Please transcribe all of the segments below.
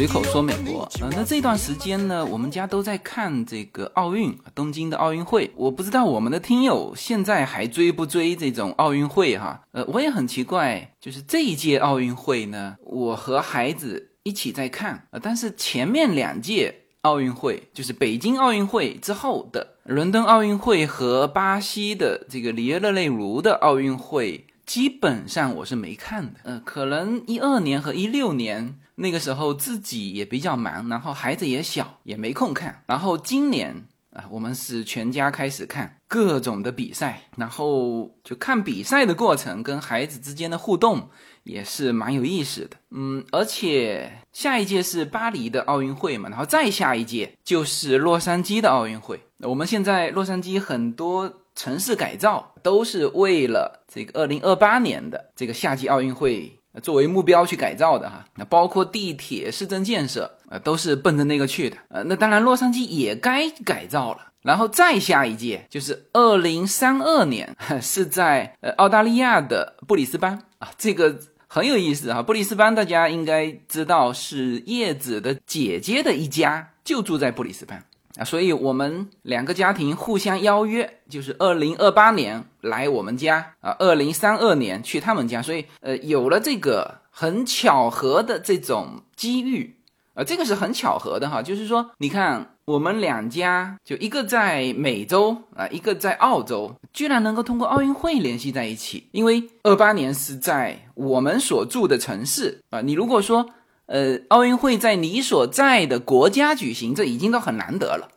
随口说美国，呃，那这段时间呢，我们家都在看这个奥运，东京的奥运会。我不知道我们的听友现在还追不追这种奥运会哈？呃，我也很奇怪，就是这一届奥运会呢，我和孩子一起在看，呃，但是前面两届奥运会，就是北京奥运会之后的伦敦奥运会和巴西的这个里约热内卢的奥运会。基本上我是没看的，呃，可能一二年和一六年那个时候自己也比较忙，然后孩子也小，也没空看。然后今年啊，我们是全家开始看各种的比赛，然后就看比赛的过程跟孩子之间的互动也是蛮有意思的。嗯，而且下一届是巴黎的奥运会嘛，然后再下一届就是洛杉矶的奥运会。我们现在洛杉矶很多。城市改造都是为了这个二零二八年的这个夏季奥运会作为目标去改造的哈，那包括地铁、市政建设啊，都是奔着那个去的。呃，那当然洛杉矶也该改造了，然后再下一届就是二零三二年，是在呃澳大利亚的布里斯班啊，这个很有意思哈。布里斯班大家应该知道是叶子的姐姐的一家就住在布里斯班。啊，所以我们两个家庭互相邀约，就是二零二八年来我们家啊，二零三二年去他们家，所以呃，有了这个很巧合的这种机遇啊，这个是很巧合的哈，就是说，你看我们两家就一个在美洲啊，一个在澳洲，居然能够通过奥运会联系在一起，因为二八年是在我们所住的城市啊，你如果说。呃，奥运会在你所在的国家举行，这已经都很难得了，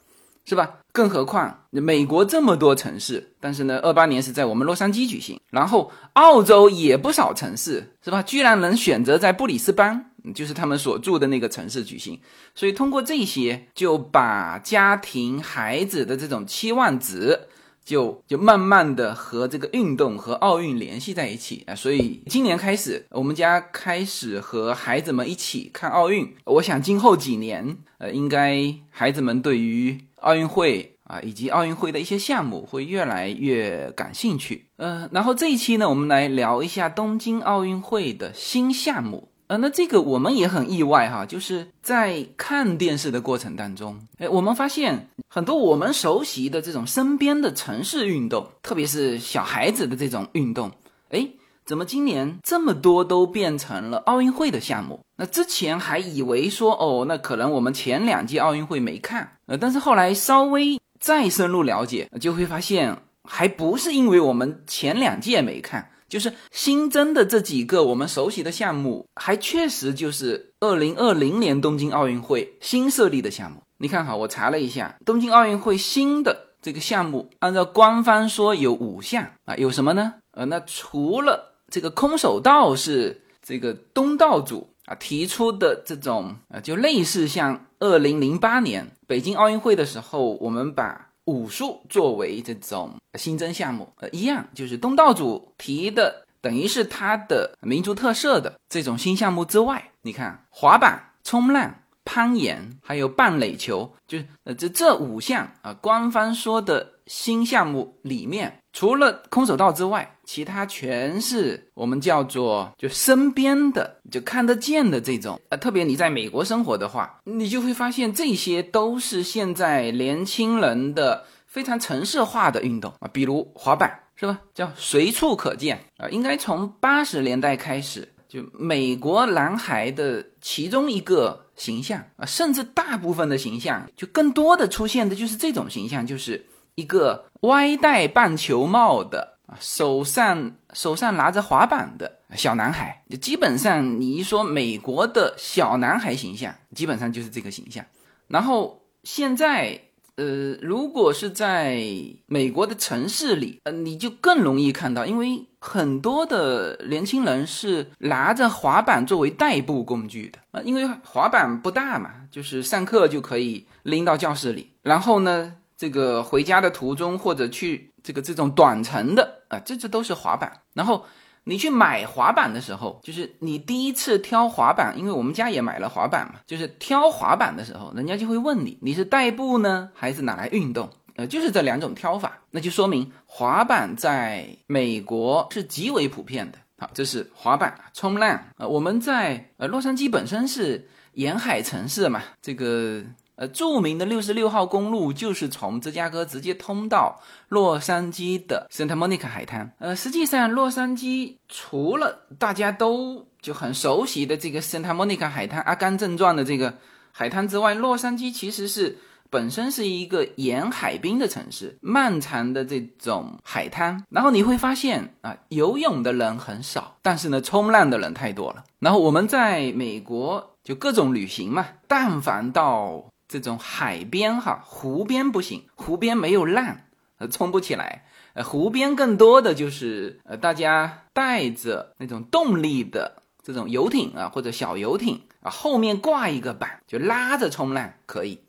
是吧？更何况美国这么多城市，但是呢，二八年是在我们洛杉矶举行，然后澳洲也不少城市，是吧？居然能选择在布里斯班，就是他们所住的那个城市举行，所以通过这些，就把家庭孩子的这种期望值。就就慢慢的和这个运动和奥运联系在一起啊，所以今年开始，我们家开始和孩子们一起看奥运。我想今后几年，呃，应该孩子们对于奥运会啊以及奥运会的一些项目会越来越感兴趣。呃，然后这一期呢，我们来聊一下东京奥运会的新项目。那这个我们也很意外哈，就是在看电视的过程当中，哎，我们发现很多我们熟悉的这种身边的城市运动，特别是小孩子的这种运动，哎，怎么今年这么多都变成了奥运会的项目？那之前还以为说，哦，那可能我们前两届奥运会没看，呃，但是后来稍微再深入了解，就会发现还不是因为我们前两届没看。就是新增的这几个我们熟悉的项目，还确实就是二零二零年东京奥运会新设立的项目。你看哈，我查了一下，东京奥运会新的这个项目，按照官方说有五项啊，有什么呢？呃，那除了这个空手道是这个东道主啊提出的这种啊，就类似像二零零八年北京奥运会的时候，我们把。武术作为这种新增项目，呃，一样就是东道主提的，等于是他的民族特色的这种新项目之外，你看滑板、冲浪、攀岩，还有棒垒球，就是呃这这五项啊，官方说的新项目里面。除了空手道之外，其他全是我们叫做就身边的就看得见的这种。呃，特别你在美国生活的话，你就会发现这些都是现在年轻人的非常城市化的运动啊，比如滑板，是吧？叫随处可见啊。应该从八十年代开始，就美国男孩的其中一个形象啊，甚至大部分的形象，就更多的出现的就是这种形象，就是一个。歪戴棒球帽的，手上手上拿着滑板的小男孩，就基本上你一说美国的小男孩形象，基本上就是这个形象。然后现在，呃，如果是在美国的城市里，呃，你就更容易看到，因为很多的年轻人是拿着滑板作为代步工具的啊，因为滑板不大嘛，就是上课就可以拎到教室里，然后呢。这个回家的途中，或者去这个这种短程的啊，这这都是滑板。然后你去买滑板的时候，就是你第一次挑滑板，因为我们家也买了滑板嘛，就是挑滑板的时候，人家就会问你，你是代步呢，还是拿来运动？呃，就是这两种挑法，那就说明滑板在美国是极为普遍的。好，这是滑板冲浪。呃，我们在呃洛杉矶本身是。沿海城市嘛，这个呃著名的六十六号公路就是从芝加哥直接通到洛杉矶的 Santa Monica 海滩。呃，实际上洛杉矶除了大家都就很熟悉的这个 Santa Monica 海滩，阿甘正传的这个海滩之外，洛杉矶其实是。本身是一个沿海滨的城市，漫长的这种海滩，然后你会发现啊，游泳的人很少，但是呢，冲浪的人太多了。然后我们在美国就各种旅行嘛，但凡到这种海边哈，湖边不行，湖边没有浪，呃，冲不起来。呃，湖边更多的就是呃，大家带着那种动力的这种游艇啊，或者小游艇啊，后面挂一个板，就拉着冲浪可以。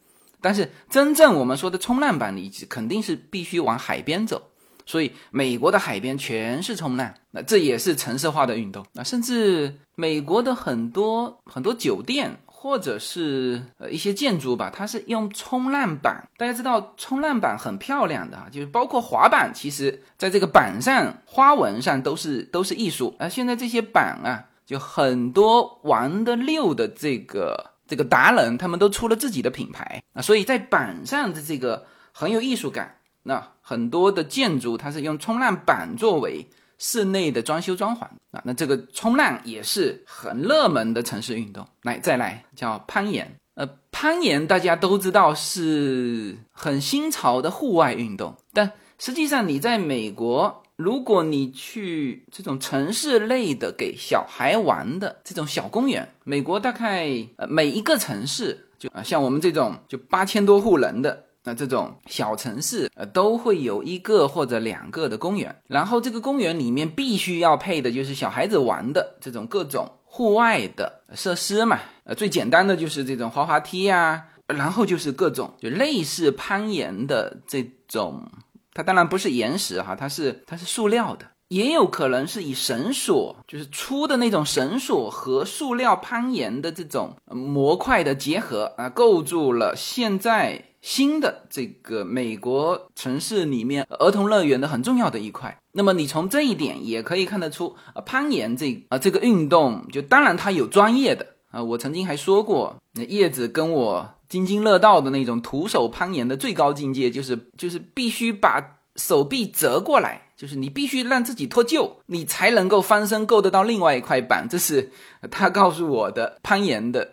但是真正我们说的冲浪板，你肯定是必须往海边走，所以美国的海边全是冲浪，那这也是城市化的运动。那甚至美国的很多很多酒店或者是呃一些建筑吧，它是用冲浪板。大家知道冲浪板很漂亮的啊，就是包括滑板，其实在这个板上花纹上都是都是艺术。而现在这些板啊，就很多玩的溜的这个。这个达人他们都出了自己的品牌啊，所以在板上的这个很有艺术感。那很多的建筑它是用冲浪板作为室内的装修装潢啊，那这个冲浪也是很热门的城市运动。来，再来叫攀岩。呃，攀岩大家都知道是很新潮的户外运动，但实际上你在美国。如果你去这种城市类的给小孩玩的这种小公园，美国大概呃每一个城市就啊像我们这种就八千多户人的那这种小城市呃都会有一个或者两个的公园，然后这个公园里面必须要配的就是小孩子玩的这种各种户外的设施嘛，呃最简单的就是这种滑滑梯呀，然后就是各种就类似攀岩的这种。它当然不是岩石哈，它是它是塑料的，也有可能是以绳索，就是粗的那种绳索和塑料攀岩的这种模块的结合啊，构筑了现在新的这个美国城市里面儿童乐园的很重要的一块。那么你从这一点也可以看得出，啊，攀岩这啊这个运动，就当然它有专业的啊，我曾经还说过，那叶子跟我。津津乐道的那种徒手攀岩的最高境界，就是就是必须把手臂折过来，就是你必须让自己脱臼，你才能够翻身够得到另外一块板。这是他告诉我的攀岩的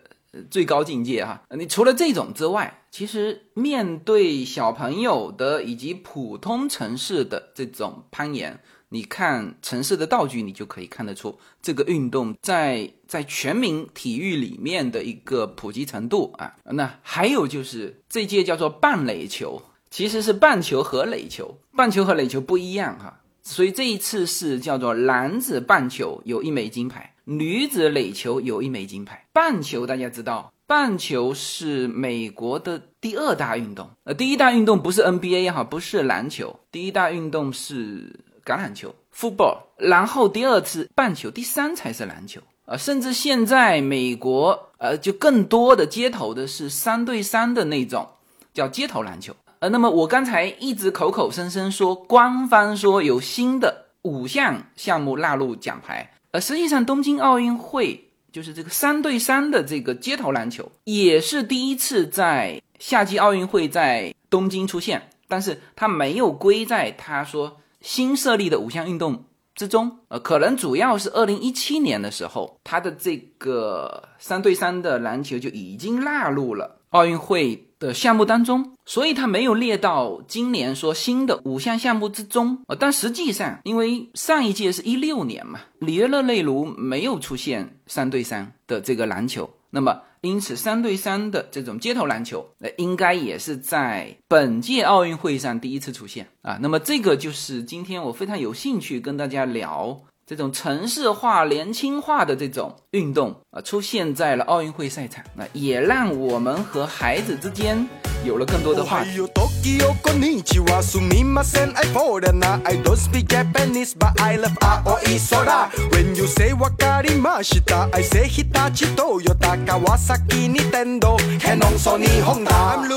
最高境界哈。你除了这种之外，其实面对小朋友的以及普通城市的这种攀岩。你看城市的道具，你就可以看得出这个运动在在全民体育里面的一个普及程度啊。那还有就是这届叫做半垒球，其实是棒球和垒球，棒球和垒球不一样哈。所以这一次是叫做男子棒球有一枚金牌，女子垒球有一枚金牌。棒球大家知道，棒球是美国的第二大运动，呃，第一大运动不是 NBA 哈，不是篮球，第一大运动是。橄榄球 （football），然后第二次棒球，第三才是篮球啊！甚至现在美国呃，就更多的街头的是三对三的那种，叫街头篮球。呃，那么我刚才一直口口声声说官方说有新的五项项目纳入奖牌，呃，实际上东京奥运会就是这个三对三的这个街头篮球也是第一次在夏季奥运会在东京出现，但是它没有归在他说。新设立的五项运动之中，呃，可能主要是二零一七年的时候，它的这个三对三的篮球就已经纳入了奥运会的项目当中，所以它没有列到今年说新的五项项目之中。呃，但实际上，因为上一届是一六年嘛，里约热内卢没有出现三对三的这个篮球，那么。因此，三对三的这种街头篮球，呃，应该也是在本届奥运会上第一次出现啊。那么，这个就是今天我非常有兴趣跟大家聊这种城市化、年轻化的这种运动啊，出现在了奥运会赛场，那也让我们和孩子之间。有了更多的话题。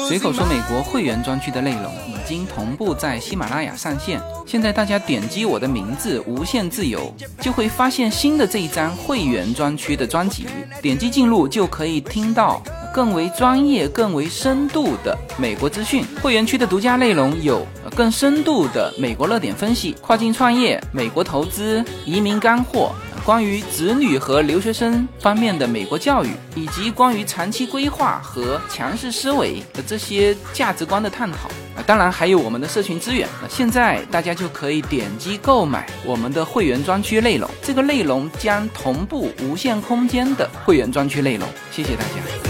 随口说，美国会员专区的内容已已经同步在喜马拉雅上线。现在大家点击我的名字“无限自由”，就会发现新的这一张会员专区的专辑。点击进入就可以听到更为专业、更为深度的美国资讯。会员区的独家内容有更深度的美国热点分析、跨境创业、美国投资、移民干货。关于子女和留学生方面的美国教育，以及关于长期规划和强势思维的这些价值观的探讨啊，当然还有我们的社群资源。那现在大家就可以点击购买我们的会员专区内容，这个内容将同步无限空间的会员专区内容。谢谢大家。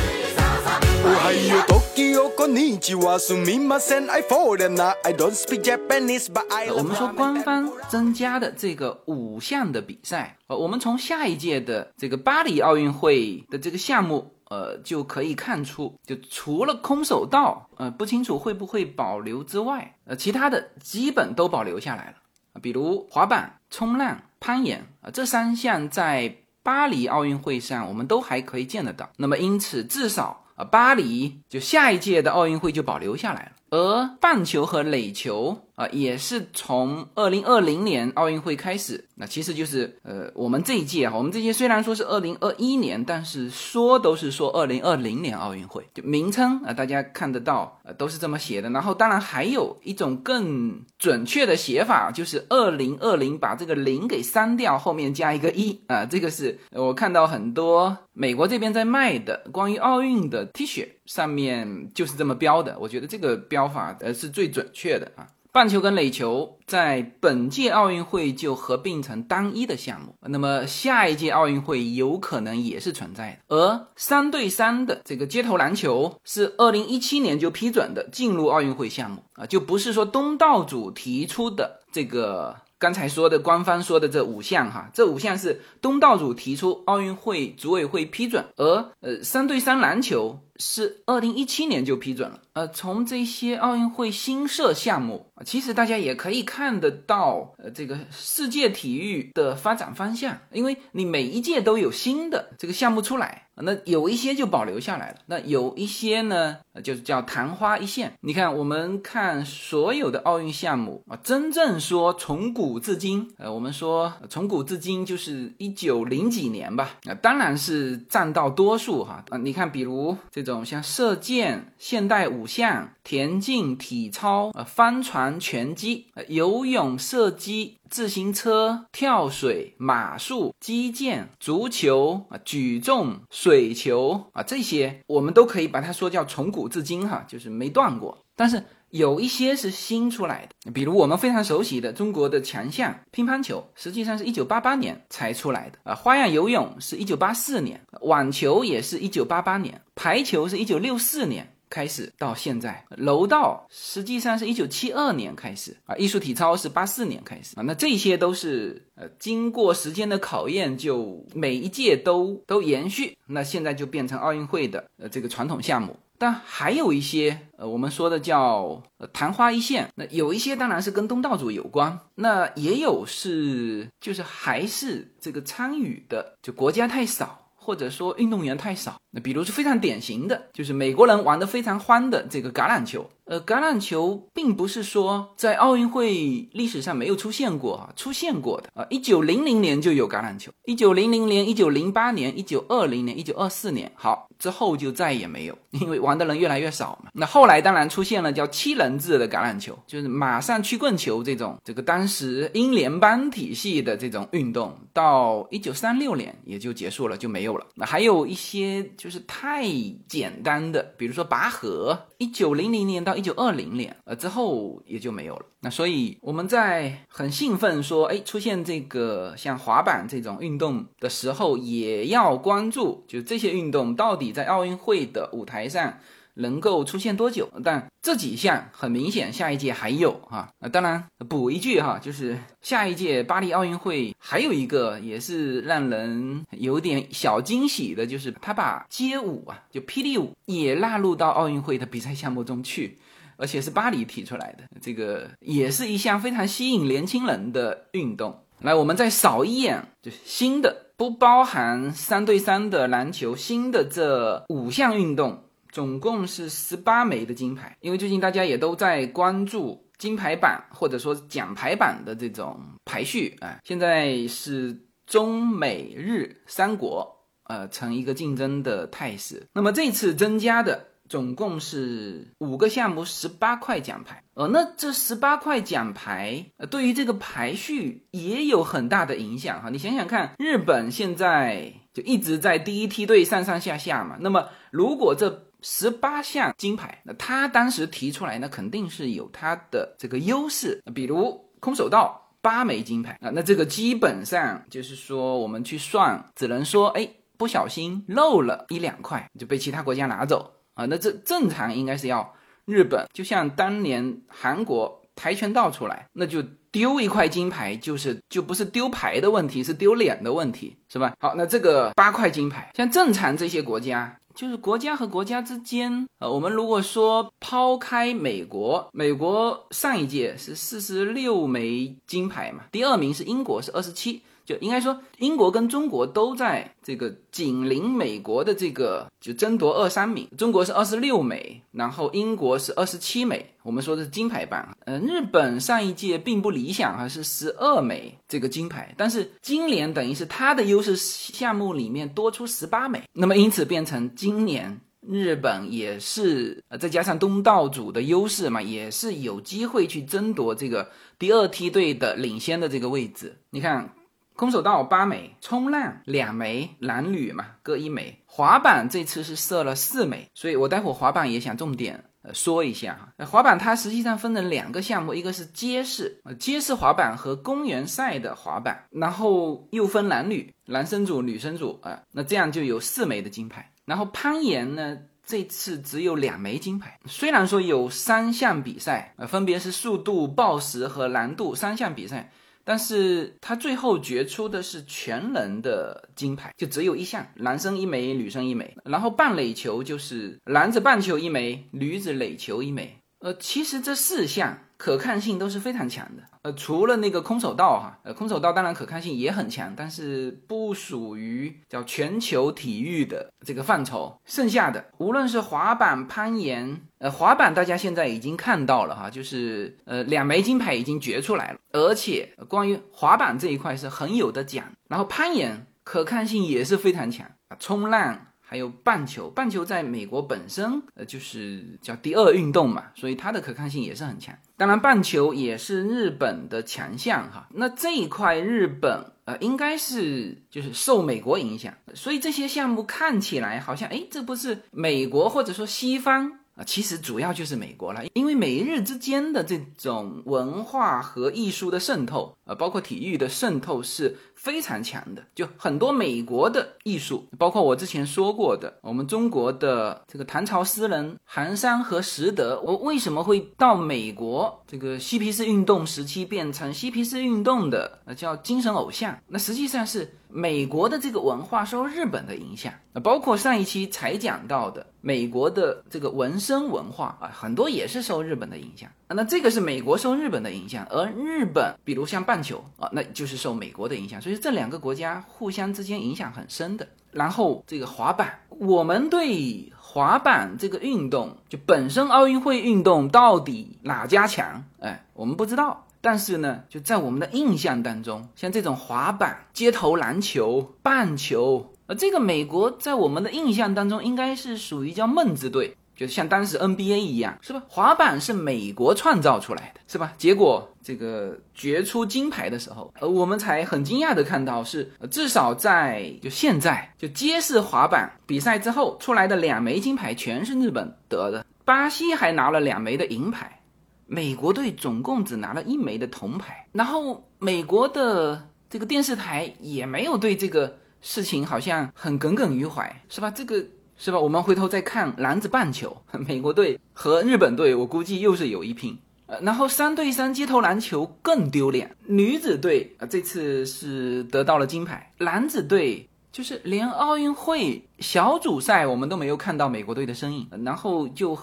我们说官方增加的这个五项的比赛，呃，我们从下一届的这个巴黎奥运会的这个项目，呃，就可以看出，就除了空手道，呃，不清楚会不会保留之外，呃，其他的基本都保留下来了。比如滑板、冲浪、攀岩啊，这三项在巴黎奥运会上我们都还可以见得到。那么因此，至少。啊，巴黎就下一届的奥运会就保留下来了，而棒球和垒球。啊，也是从二零二零年奥运会开始，那其实就是呃，我们这一届哈，我们这届虽然说是二零二一年，但是说都是说二零二零年奥运会，就名称啊，大家看得到，呃，都是这么写的。然后当然还有一种更准确的写法，就是二零二零把这个零给删掉，后面加一个一啊，这个是我看到很多美国这边在卖的关于奥运的 T 恤上面就是这么标的，我觉得这个标法呃是最准确的啊。棒球跟垒球在本届奥运会就合并成单一的项目，那么下一届奥运会有可能也是存在的。而三对三的这个街头篮球是二零一七年就批准的进入奥运会项目啊，就不是说东道主提出的这个。刚才说的官方说的这五项哈，这五项是东道主提出，奥运会组委会批准，而呃三对三篮球是二零一七年就批准了。呃，从这些奥运会新设项目，其实大家也可以看得到，呃这个世界体育的发展方向，因为你每一届都有新的这个项目出来。那有一些就保留下来了，那有一些呢，就是叫昙花一现。你看，我们看所有的奥运项目啊，真正说从古至今，呃，我们说从古至今就是一九零几年吧，啊，当然是占到多数哈。啊，你看，比如这这种像射箭、现代五项、田径、体操、呃，帆船、拳击、呃游泳、射击。自行车、跳水、马术、击剑、足球啊、举重、水球啊，这些我们都可以把它说叫从古至今哈，就是没断过。但是有一些是新出来的，比如我们非常熟悉的中国的强项乒乓球，实际上是一九八八年才出来的啊。花样游泳是一九八四年，网球也是一九八八年，排球是一九六四年。开始到现在，柔道实际上是一九七二年开始啊，艺术体操是八四年开始啊，那这些都是呃经过时间的考验，就每一届都都延续，那现在就变成奥运会的呃这个传统项目。但还有一些呃我们说的叫昙花一现，那有一些当然是跟东道主有关，那也有是就是还是这个参与的就国家太少。或者说运动员太少，那比如是非常典型的，就是美国人玩的非常欢的这个橄榄球。呃，橄榄球并不是说在奥运会历史上没有出现过啊，出现过的啊，一九零零年就有橄榄球，一九零零年、一九零八年、一九二零年、一九二四年，好之后就再也没有，因为玩的人越来越少嘛。那后来当然出现了叫七人制的橄榄球，就是马上曲棍球这种，这个当时英联邦体系的这种运动，到一九三六年也就结束了，就没有了。那还有一些就是太简单的，比如说拔河，一九零零年到一九二零年，呃，之后也就没有了。那所以我们在很兴奋说，哎，出现这个像滑板这种运动的时候，也要关注，就这些运动到底在奥运会的舞台上。能够出现多久？但这几项很明显，下一届还有哈。那当然补一句哈，就是下一届巴黎奥运会还有一个也是让人有点小惊喜的，就是他把街舞啊，就霹雳舞也纳入到奥运会的比赛项目中去，而且是巴黎提出来的，这个也是一项非常吸引年轻人的运动。来，我们再扫一眼，就是新的不包含三对三的篮球，新的这五项运动。总共是十八枚的金牌。因为最近大家也都在关注金牌榜或者说奖牌榜的这种排序啊，现在是中美日三国呃成一个竞争的态势。那么这次增加的。总共是五个项目，十八块奖牌。呃，那这十八块奖牌，呃，对于这个排序也有很大的影响哈。你想想看，日本现在就一直在第一梯队上上下下嘛。那么，如果这十八项金牌，那他当时提出来，那肯定是有他的这个优势。比如空手道八枚金牌啊，那这个基本上就是说，我们去算，只能说，哎，不小心漏了一两块，就被其他国家拿走。啊，那这正常应该是要日本，就像当年韩国跆拳道出来，那就丢一块金牌，就是就不是丢牌的问题，是丢脸的问题，是吧？好，那这个八块金牌，像正常这些国家，就是国家和国家之间，呃，我们如果说抛开美国，美国上一届是四十六枚金牌嘛，第二名是英国是二十七。就应该说，英国跟中国都在这个紧邻美国的这个就争夺二三名。中国是二十六枚，然后英国是二十七枚。我们说的是金牌榜。嗯，日本上一届并不理想，还是十二枚这个金牌，但是今年等于是它的优势项目里面多出十八枚，那么因此变成今年日本也是呃再加上东道主的优势嘛，也是有机会去争夺这个第二梯队的领先的这个位置。你看。空手道八枚，冲浪两枚，男女嘛各一枚。滑板这次是设了四枚，所以我待会滑板也想重点呃说一下哈。滑板它实际上分成两个项目，一个是街式，街式滑板和公园赛的滑板，然后又分男女，男生组、女生组啊，那这样就有四枚的金牌。然后攀岩呢，这次只有两枚金牌，虽然说有三项比赛，呃分别是速度、抱石和难度三项比赛。但是他最后决出的是全能的金牌，就只有一项，男生一枚，女生一枚。然后棒垒球就是男子棒球一枚，女子垒球一枚。呃，其实这四项。可看性都是非常强的，呃，除了那个空手道哈，呃，空手道当然可看性也很强，但是不属于叫全球体育的这个范畴。剩下的无论是滑板、攀岩，呃，滑板大家现在已经看到了哈，就是呃两枚金牌已经决出来了，而且关于滑板这一块是很有的讲。然后攀岩可看性也是非常强啊，冲浪。还有棒球，棒球在美国本身呃就是叫第二运动嘛，所以它的可看性也是很强。当然，棒球也是日本的强项哈。那这一块日本呃应该是就是受美国影响，所以这些项目看起来好像哎，这不是美国或者说西方。啊，其实主要就是美国了，因为美日之间的这种文化和艺术的渗透，呃，包括体育的渗透是非常强的。就很多美国的艺术，包括我之前说过的，我们中国的这个唐朝诗人韩山和拾得，我为什么会到美国这个嬉皮士运动时期变成嬉皮士运动的呃叫精神偶像？那实际上是。美国的这个文化受日本的影响，啊，包括上一期才讲到的美国的这个纹身文化啊，很多也是受日本的影响。那这个是美国受日本的影响，而日本，比如像棒球啊，那就是受美国的影响。所以这两个国家互相之间影响很深的。然后这个滑板，我们对滑板这个运动就本身奥运会运动到底哪家强？哎，我们不知道。但是呢，就在我们的印象当中，像这种滑板、街头篮球、棒球，呃，这个美国在我们的印象当中应该是属于叫梦之队，就是像当时 NBA 一样，是吧？滑板是美国创造出来的，是吧？结果这个决出金牌的时候，呃，我们才很惊讶的看到，是至少在就现在就街式滑板比赛之后出来的两枚金牌全是日本得的，巴西还拿了两枚的银牌。美国队总共只拿了一枚的铜牌，然后美国的这个电视台也没有对这个事情好像很耿耿于怀，是吧？这个是吧？我们回头再看男子棒球，美国队和日本队，我估计又是有一拼。呃，然后三对三街头篮球更丢脸，女子队啊这次是得到了金牌，男子队就是连奥运会小组赛我们都没有看到美国队的身影，然后就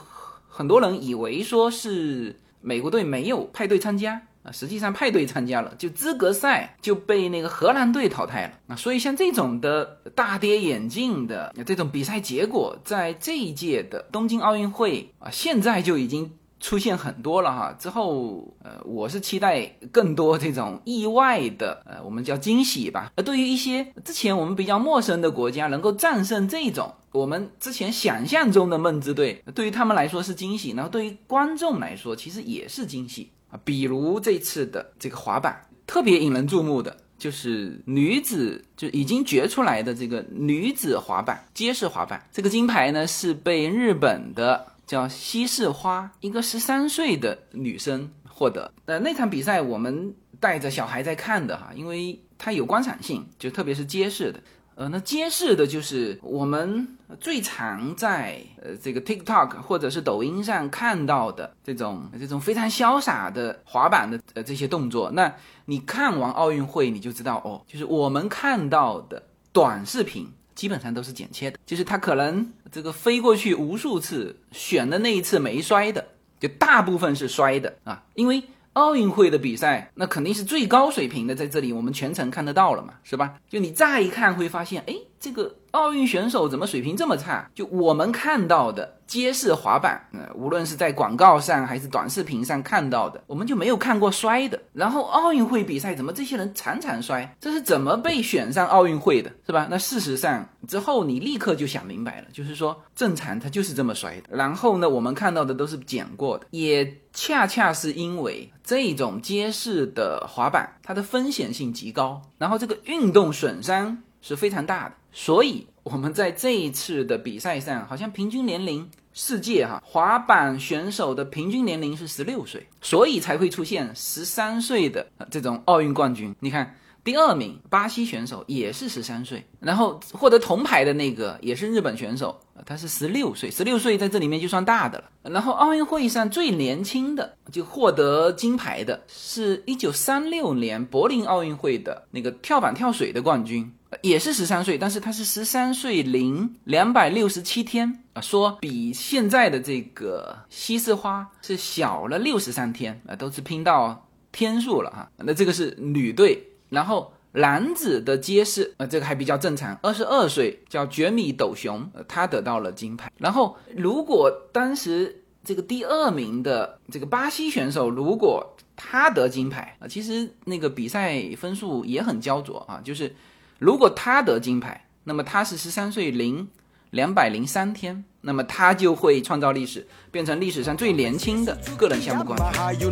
很多人以为说是。美国队没有派队参加，啊，实际上派队参加了，就资格赛就被那个荷兰队淘汰了啊。所以像这种的大跌眼镜的这种比赛结果，在这一届的东京奥运会啊，现在就已经。出现很多了哈，之后呃，我是期待更多这种意外的，呃，我们叫惊喜吧。而对于一些之前我们比较陌生的国家，能够战胜这种我们之前想象中的梦之队，对于他们来说是惊喜，然后对于观众来说其实也是惊喜啊。比如这次的这个滑板，特别引人注目的就是女子就已经决出来的这个女子滑板街式滑板，这个金牌呢是被日本的。叫西式花，一个十三岁的女生获得。呃，那场比赛我们带着小孩在看的哈，因为它有观赏性，就特别是街式的。呃，那街式的就是我们最常在呃这个 TikTok 或者是抖音上看到的这种这种非常潇洒的滑板的呃这些动作。那你看完奥运会，你就知道哦，就是我们看到的短视频。基本上都是剪切的，就是他可能这个飞过去无数次，选的那一次没摔的，就大部分是摔的啊。因为奥运会的比赛，那肯定是最高水平的，在这里我们全程看得到了嘛，是吧？就你乍一看会发现，哎，这个。奥运选手怎么水平这么差？就我们看到的街式滑板，呃，无论是在广告上还是短视频上看到的，我们就没有看过摔的。然后奥运会比赛怎么这些人常常摔？这是怎么被选上奥运会的，是吧？那事实上之后你立刻就想明白了，就是说正常他就是这么摔的。然后呢，我们看到的都是剪过的，也恰恰是因为这种街式的滑板，它的风险性极高，然后这个运动损伤是非常大的。所以我们在这一次的比赛上，好像平均年龄世界哈滑板选手的平均年龄是十六岁，所以才会出现十三岁的这种奥运冠军。你看，第二名巴西选手也是十三岁，然后获得铜牌的那个也是日本选手，他是十六岁，十六岁在这里面就算大的了。然后奥运会上最年轻的就获得金牌的是一九三六年柏林奥运会的那个跳板跳水的冠军。也是十三岁，但是他是十三岁零两百六十七天啊，说比现在的这个西式花是小了六十三天啊，都是拼到天数了哈。那这个是女队，然后男子的街式啊，这个还比较正常，二十二岁叫绝米斗雄，他得到了金牌。然后如果当时这个第二名的这个巴西选手，如果他得金牌啊，其实那个比赛分数也很焦灼啊，就是。如果他得金牌，那么他是十三岁零两百零三天，那么他就会创造历史，变成历史上最年轻的个人项目冠军。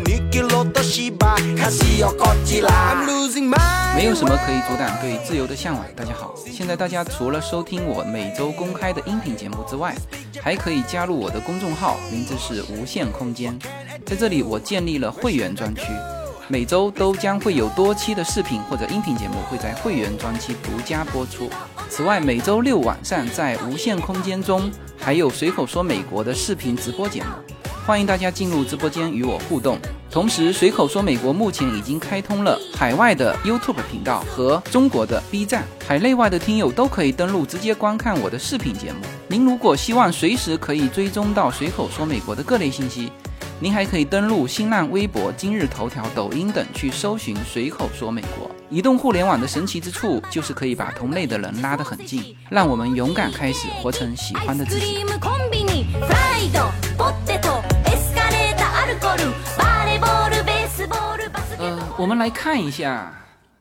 没有什么可以阻挡对自由的向往。大家好，现在大家除了收听我每周公开的音频节目之外，还可以加入我的公众号，名字是无限空间，在这里我建立了会员专区。每周都将会有多期的视频或者音频节目会在会员专区独家播出。此外，每周六晚上在无限空间中还有随口说美国的视频直播节目，欢迎大家进入直播间与我互动。同时，随口说美国目前已经开通了海外的 YouTube 频道和中国的 B 站，海内外的听友都可以登录直接观看我的视频节目。您如果希望随时可以追踪到随口说美国的各类信息。您还可以登录新浪微博、今日头条、抖音等去搜寻“随口说美国”。移动互联网的神奇之处就是可以把同类的人拉得很近，让我们勇敢开始，活成喜欢的自己。呃，我们来看一下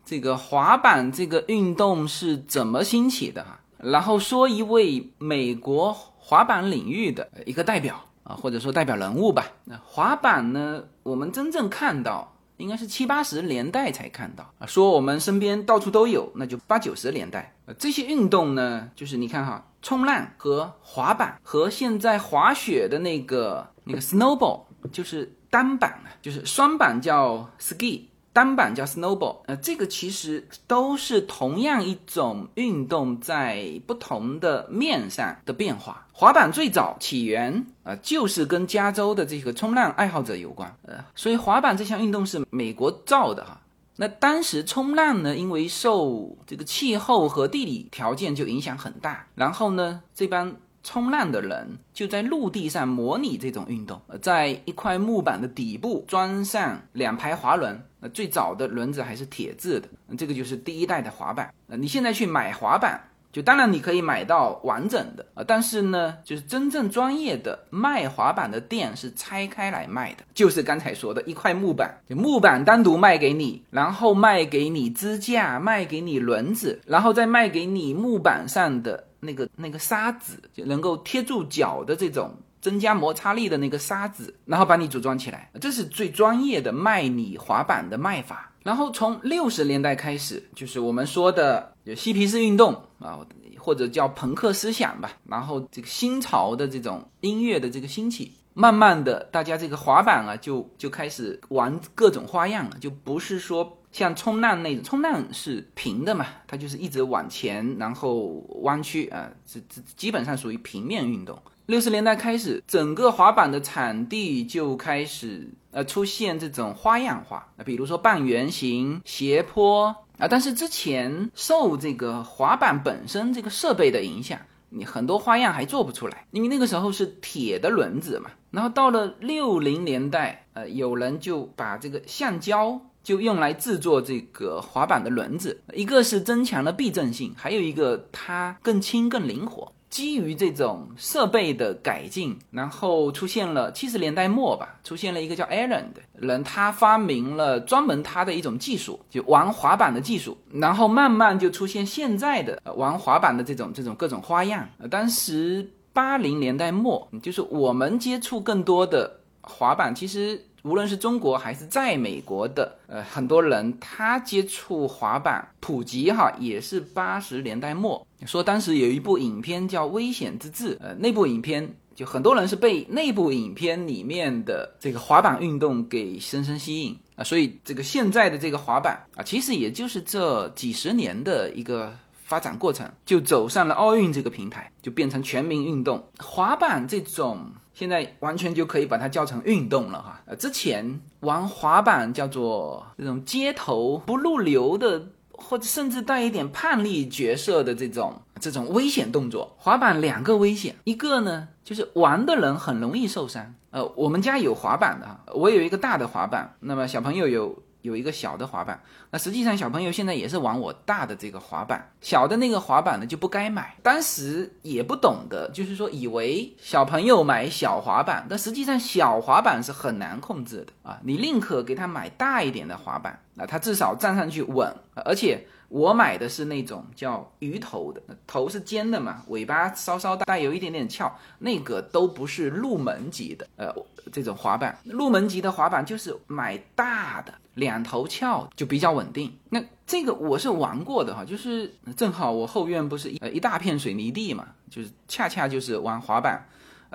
这个滑板这个运动是怎么兴起的哈，然后说一位美国滑板领域的一个代表。啊，或者说代表人物吧。那滑板呢？我们真正看到应该是七八十年代才看到啊。说我们身边到处都有，那就八九十年代。呃，这些运动呢，就是你看哈，冲浪和滑板和现在滑雪的那个那个 snowboard，就是单板啊，就是双板叫 ski。单板叫 snowboard，呃，这个其实都是同样一种运动，在不同的面上的变化。滑板最早起源啊，就是跟加州的这个冲浪爱好者有关，呃，所以滑板这项运动是美国造的哈。那当时冲浪呢，因为受这个气候和地理条件就影响很大，然后呢，这帮冲浪的人就在陆地上模拟这种运动，在一块木板的底部装上两排滑轮。那最早的轮子还是铁制的，这个就是第一代的滑板。呃，你现在去买滑板。就当然你可以买到完整的啊，但是呢，就是真正专业的卖滑板的店是拆开来卖的，就是刚才说的一块木板，木板单独卖给你，然后卖给你支架，卖给你轮子，然后再卖给你木板上的那个那个沙子，就能够贴住脚的这种增加摩擦力的那个沙子，然后把你组装起来，这是最专业的卖你滑板的卖法。然后从六十年代开始，就是我们说的嬉皮士运动啊，或者叫朋克思想吧。然后这个新潮的这种音乐的这个兴起，慢慢的，大家这个滑板啊，就就开始玩各种花样了，就不是说像冲浪那种，冲浪是平的嘛，它就是一直往前，然后弯曲啊，这这基本上属于平面运动。六十年代开始，整个滑板的场地就开始。呃，出现这种花样化，那比如说半圆形、斜坡啊，但是之前受这个滑板本身这个设备的影响，你很多花样还做不出来，因为那个时候是铁的轮子嘛。然后到了六零年代，呃，有人就把这个橡胶就用来制作这个滑板的轮子，一个是增强了避震性，还有一个它更轻更灵活。基于这种设备的改进，然后出现了七十年代末吧，出现了一个叫 Allen 的人，他发明了专门他的一种技术，就玩滑板的技术，然后慢慢就出现现在的玩滑板的这种这种各种花样。当时八零年代末，就是我们接触更多的滑板，其实。无论是中国还是在美国的，呃，很多人他接触滑板普及哈，也是八十年代末。说当时有一部影片叫《危险之至》，呃，那部影片就很多人是被那部影片里面的这个滑板运动给深深吸引啊，所以这个现在的这个滑板啊，其实也就是这几十年的一个发展过程，就走上了奥运这个平台，就变成全民运动。滑板这种。现在完全就可以把它叫成运动了哈。呃，之前玩滑板叫做这种街头不入流的，或者甚至带一点叛逆角色的这种这种危险动作。滑板两个危险，一个呢就是玩的人很容易受伤。呃，我们家有滑板的，我有一个大的滑板，那么小朋友有。有一个小的滑板，那实际上小朋友现在也是玩我大的这个滑板，小的那个滑板呢就不该买。当时也不懂得，就是说以为小朋友买小滑板，但实际上小滑板是很难控制的啊！你宁可给他买大一点的滑板，那他至少站上去稳，而且。我买的是那种叫鱼头的，头是尖的嘛，尾巴稍稍带有一点点翘，那个都不是入门级的，呃，这种滑板，入门级的滑板就是买大的，两头翘就比较稳定。那这个我是玩过的哈，就是正好我后院不是一呃一大片水泥地嘛，就是恰恰就是玩滑板。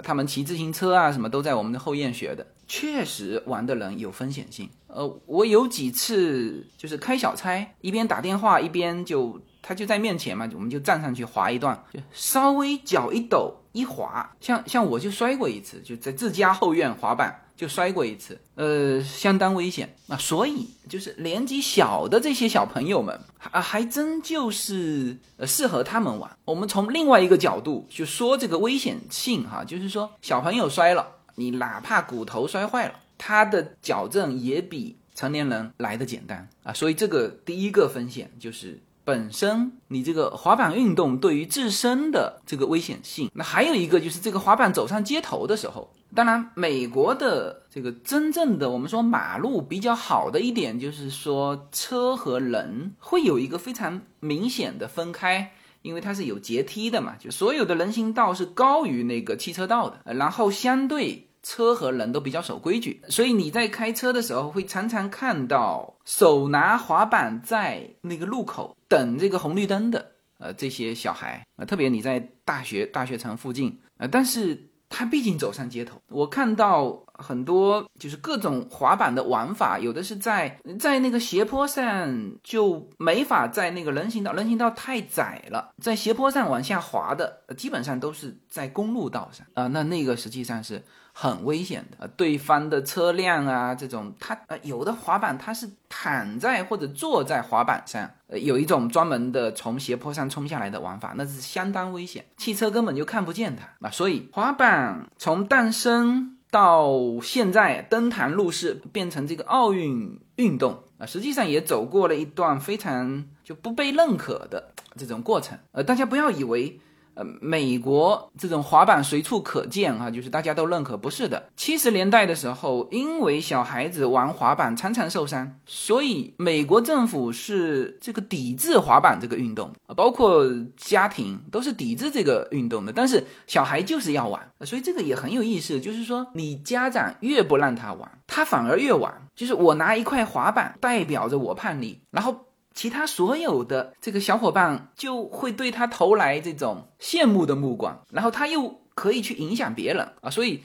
他们骑自行车啊，什么都在我们的后院学的，确实玩的人有风险性。呃，我有几次就是开小差，一边打电话一边就他就在面前嘛，我们就站上去滑一段，就稍微脚一抖一滑，像像我就摔过一次，就在自家后院滑板。就摔过一次，呃，相当危险啊！所以就是年纪小的这些小朋友们啊，还真就是呃适合他们玩。我们从另外一个角度就说这个危险性哈，就是说小朋友摔了，你哪怕骨头摔坏了，他的矫正也比成年人来的简单啊。所以这个第一个风险就是本身你这个滑板运动对于自身的这个危险性。那还有一个就是这个滑板走上街头的时候。当然，美国的这个真正的我们说马路比较好的一点，就是说车和人会有一个非常明显的分开，因为它是有阶梯的嘛，就所有的人行道是高于那个汽车道的，然后相对车和人都比较守规矩，所以你在开车的时候会常常看到手拿滑板在那个路口等这个红绿灯的，呃，这些小孩啊，特别你在大学大学城附近啊，但是。他毕竟走上街头，我看到很多就是各种滑板的玩法，有的是在在那个斜坡上就没法在那个人行道，人行道太窄了，在斜坡上往下滑的，基本上都是在公路道上啊。那那个实际上是很危险的，对方的车辆啊，这种它呃有的滑板它是躺在或者坐在滑板上，呃有一种专门的从斜坡上冲下来的玩法，那是相当危险，汽车根本就看不见它啊。所以滑板从诞生。到现在登坛入室，变成这个奥运运动啊，实际上也走过了一段非常就不被认可的这种过程。呃，大家不要以为。呃，美国这种滑板随处可见啊，就是大家都认可，不是的。七十年代的时候，因为小孩子玩滑板常常受伤，所以美国政府是这个抵制滑板这个运动啊，包括家庭都是抵制这个运动的。但是小孩就是要玩，所以这个也很有意思，就是说你家长越不让他玩，他反而越玩。就是我拿一块滑板代表着我叛逆，然后。其他所有的这个小伙伴就会对他投来这种羡慕的目光，然后他又可以去影响别人啊，所以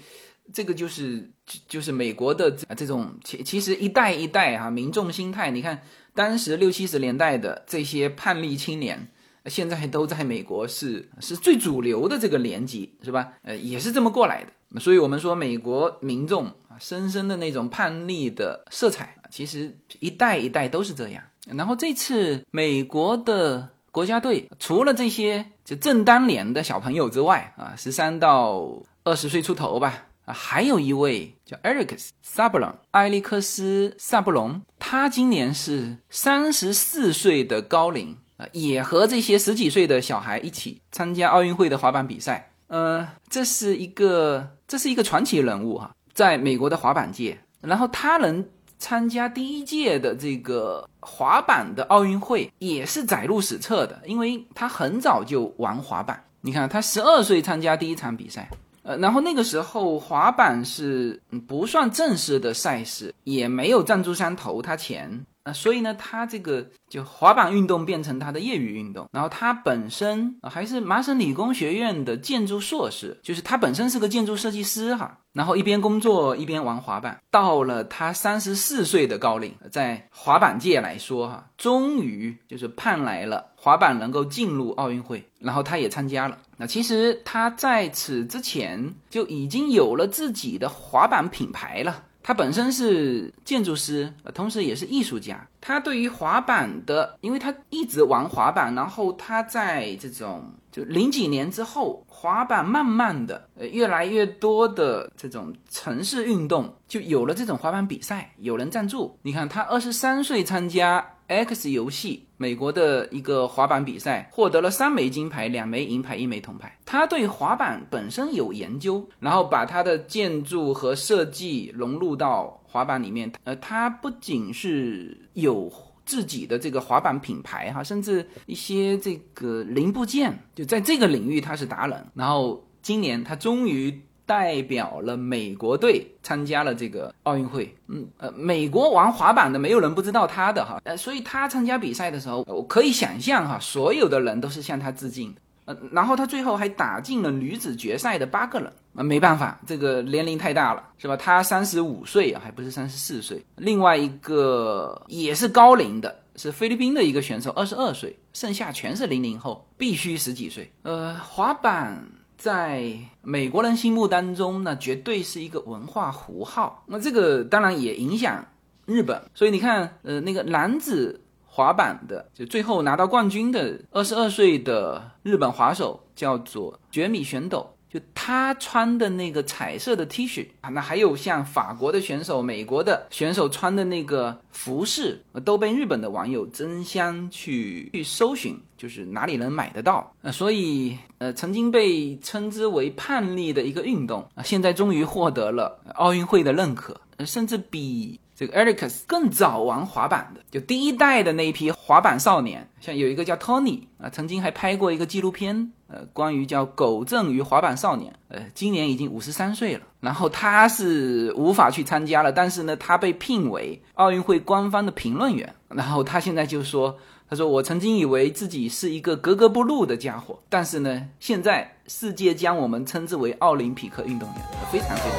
这个就是就是美国的这种其其实一代一代啊民众心态，你看当时六七十年代的这些叛逆青年，现在都在美国是是最主流的这个年级是吧？呃，也是这么过来的，所以我们说美国民众啊深深的那种叛逆的色彩，其实一代一代都是这样。然后这次美国的国家队除了这些就正当年的小朋友之外啊，十三到二十岁出头吧啊，还有一位叫 Eric 萨布隆，埃利克斯萨布隆，他今年是三十四岁的高龄啊，也和这些十几岁的小孩一起参加奥运会的滑板比赛。呃，这是一个这是一个传奇人物哈，在美国的滑板界，然后他能。参加第一届的这个滑板的奥运会也是载入史册的，因为他很早就玩滑板。你看，他十二岁参加第一场比赛，呃，然后那个时候滑板是不算正式的赛事，也没有赞助商投他钱啊。所以呢，他这个就滑板运动变成他的业余运动。然后他本身还是麻省理工学院的建筑硕士，就是他本身是个建筑设计师哈。然后一边工作一边玩滑板，到了他三十四岁的高龄，在滑板界来说哈，终于就是盼来了滑板能够进入奥运会，然后他也参加了。那其实他在此之前就已经有了自己的滑板品牌了。他本身是建筑师，同时也是艺术家。他对于滑板的，因为他一直玩滑板，然后他在这种就零几年之后，滑板慢慢的，呃，越来越多的这种城市运动就有了这种滑板比赛，有人赞助。你看，他二十三岁参加。X 游戏，美国的一个滑板比赛，获得了三枚金牌、两枚银牌、一枚铜牌。他对滑板本身有研究，然后把他的建筑和设计融入到滑板里面。呃，他不仅是有自己的这个滑板品牌哈，甚至一些这个零部件，就在这个领域他是达人。然后今年他终于。代表了美国队参加了这个奥运会，嗯呃，美国玩滑板的没有人不知道他的哈，呃，所以他参加比赛的时候，我可以想象哈，所有的人都是向他致敬，呃，然后他最后还打进了女子决赛的八个人，啊，没办法，这个年龄太大了，是吧？他三十五岁啊，还不是三十四岁。另外一个也是高龄的，是菲律宾的一个选手，二十二岁，剩下全是零零后，必须十几岁。呃，滑板。在美国人心目当中那，绝对是一个文化符号。那这个当然也影响日本。所以你看，呃，那个男子滑板的，就最后拿到冠军的二十二岁的日本滑手，叫做绝米玄斗。就他穿的那个彩色的 T 恤啊，那还有像法国的选手、美国的选手穿的那个服饰，都被日本的网友争相去去搜寻，就是哪里能买得到。呃，所以呃，曾经被称之为叛逆的一个运动啊，现在终于获得了奥运会的认可，甚至比。这个 Ericus 更早玩滑板的，就第一代的那一批滑板少年，像有一个叫 Tony 啊，曾经还拍过一个纪录片，呃，关于叫狗正与滑板少年，呃，今年已经五十三岁了。然后他是无法去参加了，但是呢，他被聘为奥运会官方的评论员。然后他现在就说，他说：“我曾经以为自己是一个格格不入的家伙，但是呢，现在世界将我们称之为奥林匹克运动员，非常非常。”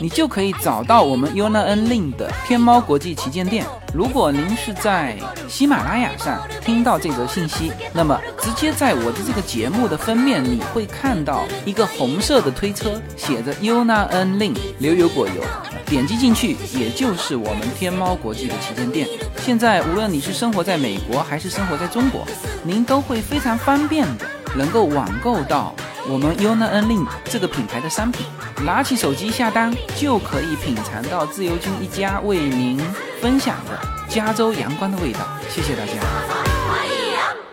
你就可以找到我们 U N A N L I N 的天猫国际旗舰店。如果您是在喜马拉雅上听到这则信息，那么直接在我的这个节目的封面，你会看到一个红色的推车，写着 Yuna N Lin 牛油果油。点击进去，也就是我们天猫国际的旗舰店。现在无论你是生活在美国还是生活在中国，您都会非常方便的能够网购到。我们 Yuna N Lin 这个品牌的商品，拿起手机下单就可以品尝到自由军一家为您分享的加州阳光的味道。谢谢大家。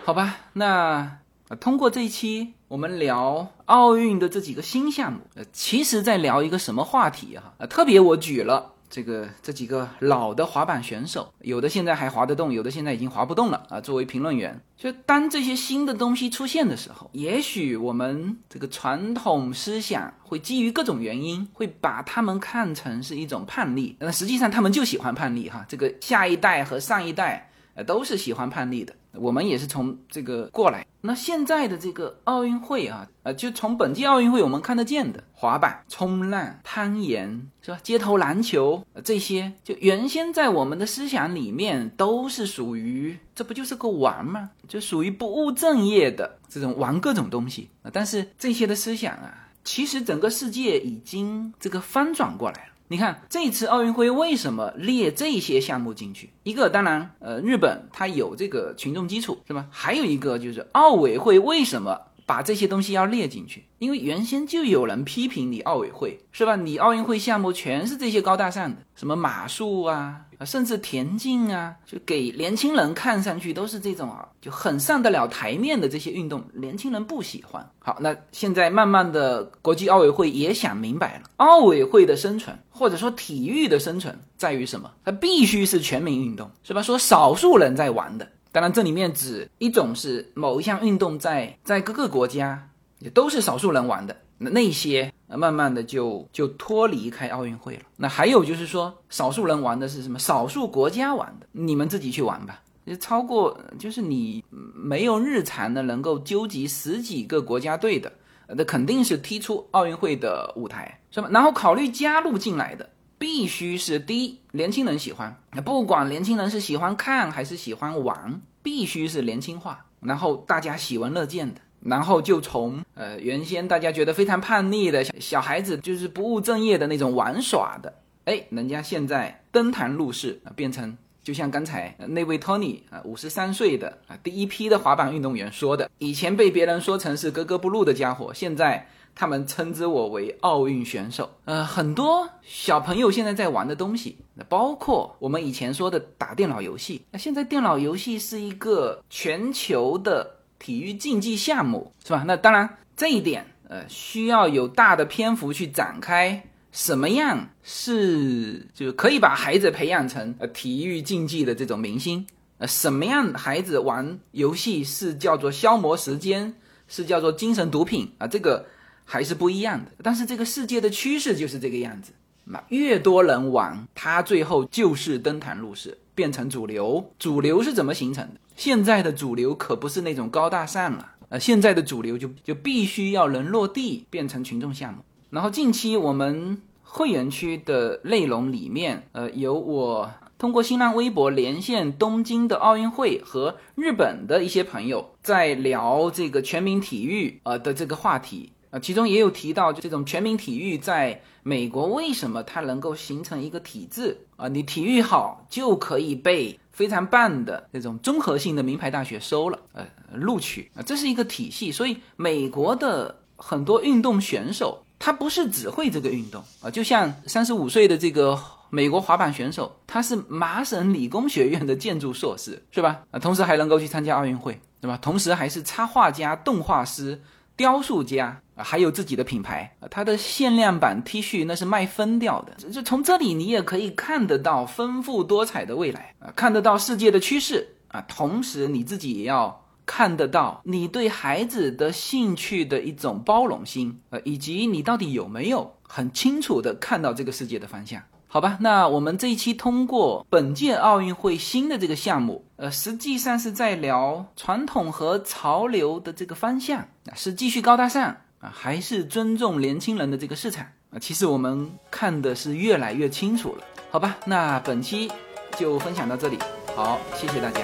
好吧，那通过这一期我们聊奥运的这几个新项目，呃，其实在聊一个什么话题哈？呃，特别我举了。这个这几个老的滑板选手，有的现在还滑得动，有的现在已经滑不动了啊。作为评论员，就当这些新的东西出现的时候，也许我们这个传统思想会基于各种原因，会把他们看成是一种叛逆。那实际上他们就喜欢叛逆哈。这个下一代和上一代呃都是喜欢叛逆的。我们也是从这个过来。那现在的这个奥运会啊，呃，就从本届奥运会我们看得见的滑板、冲浪、攀岩，是吧？街头篮球这些，就原先在我们的思想里面都是属于，这不就是个玩吗？就属于不务正业的这种玩各种东西啊。但是这些的思想啊，其实整个世界已经这个翻转过来了。你看这次奥运会为什么列这些项目进去？一个当然，呃，日本它有这个群众基础，是吧？还有一个就是奥委会为什么把这些东西要列进去？因为原先就有人批评你奥委会，是吧？你奥运会项目全是这些高大上的，什么马术啊。甚至田径啊，就给年轻人看上去都是这种啊，就很上得了台面的这些运动，年轻人不喜欢。好，那现在慢慢的，国际奥委会也想明白了，奥委会的生存或者说体育的生存在于什么？它必须是全民运动，是吧？说少数人在玩的，当然这里面指一种是某一项运动在在各个国家也都是少数人玩的。那那些慢慢的就就脱离开奥运会了。那还有就是说，少数人玩的是什么？少数国家玩的，你们自己去玩吧。就超过就是你没有日常的能够纠集十几个国家队的，那肯定是踢出奥运会的舞台，是吧？然后考虑加入进来的，必须是第一，年轻人喜欢。不管年轻人是喜欢看还是喜欢玩，必须是年轻化，然后大家喜闻乐见的。然后就从呃原先大家觉得非常叛逆的小小孩子，就是不务正业的那种玩耍的，哎，人家现在登堂入室，变成就像刚才那位 Tony 啊，五十三岁的啊第一批的滑板运动员说的，以前被别人说成是格格不入的家伙，现在他们称之我为奥运选手。呃，很多小朋友现在在玩的东西，那包括我们以前说的打电脑游戏，那现在电脑游戏是一个全球的。体育竞技项目是吧？那当然，这一点呃需要有大的篇幅去展开。什么样是就可以把孩子培养成呃体育竞技的这种明星？呃，什么样孩子玩游戏是叫做消磨时间，是叫做精神毒品啊？这个还是不一样的。但是这个世界的趋势就是这个样子。那越多人玩，他最后就是登坛入室，变成主流。主流是怎么形成的？现在的主流可不是那种高大上了，呃，现在的主流就就必须要能落地，变成群众项目。然后近期我们会员区的内容里面，呃，有我通过新浪微博连线东京的奥运会和日本的一些朋友在聊这个全民体育呃的这个话题，啊，其中也有提到就这种全民体育在美国为什么它能够形成一个体制啊？你体育好就可以被。非常棒的这种综合性的名牌大学收了，呃，录取啊，这是一个体系。所以美国的很多运动选手，他不是只会这个运动啊，就像三十五岁的这个美国滑板选手，他是麻省理工学院的建筑硕士，是吧？啊，同时还能够去参加奥运会，对吧？同时还是插画家、动画师、雕塑家啊，还有自己的品牌啊。他的限量版 T 恤那是卖疯掉的。就从这里你也可以看得到丰富多彩的未来啊，看得到世界的趋势啊。同时你自己也要看得到你对孩子的兴趣的一种包容心呃，以及你到底有没有很清楚的看到这个世界的方向。好吧，那我们这一期通过本届奥运会新的这个项目，呃，实际上是在聊传统和潮流的这个方向，是继续高大上啊，还是尊重年轻人的这个市场啊？其实我们看的是越来越清楚了。好吧，那本期就分享到这里，好，谢谢大家。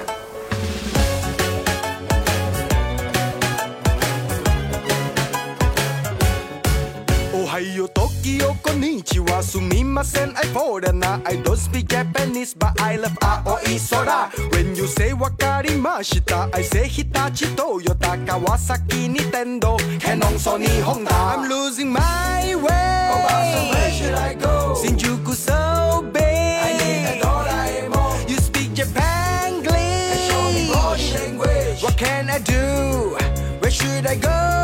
いよ、時をこんにちは。すみません、I foreigner. I don't speak Japanese, but I love 青い空。When you say わかりました。I say 日立、トヨタ、川崎、ニテンド、キャノン、ソニー、ホンダ。I'm losing my way. Oh, so where should I go? 新宿 so big. I need a ドラえもん。You speak Japanese. And show me English. What can I do? Where should I go?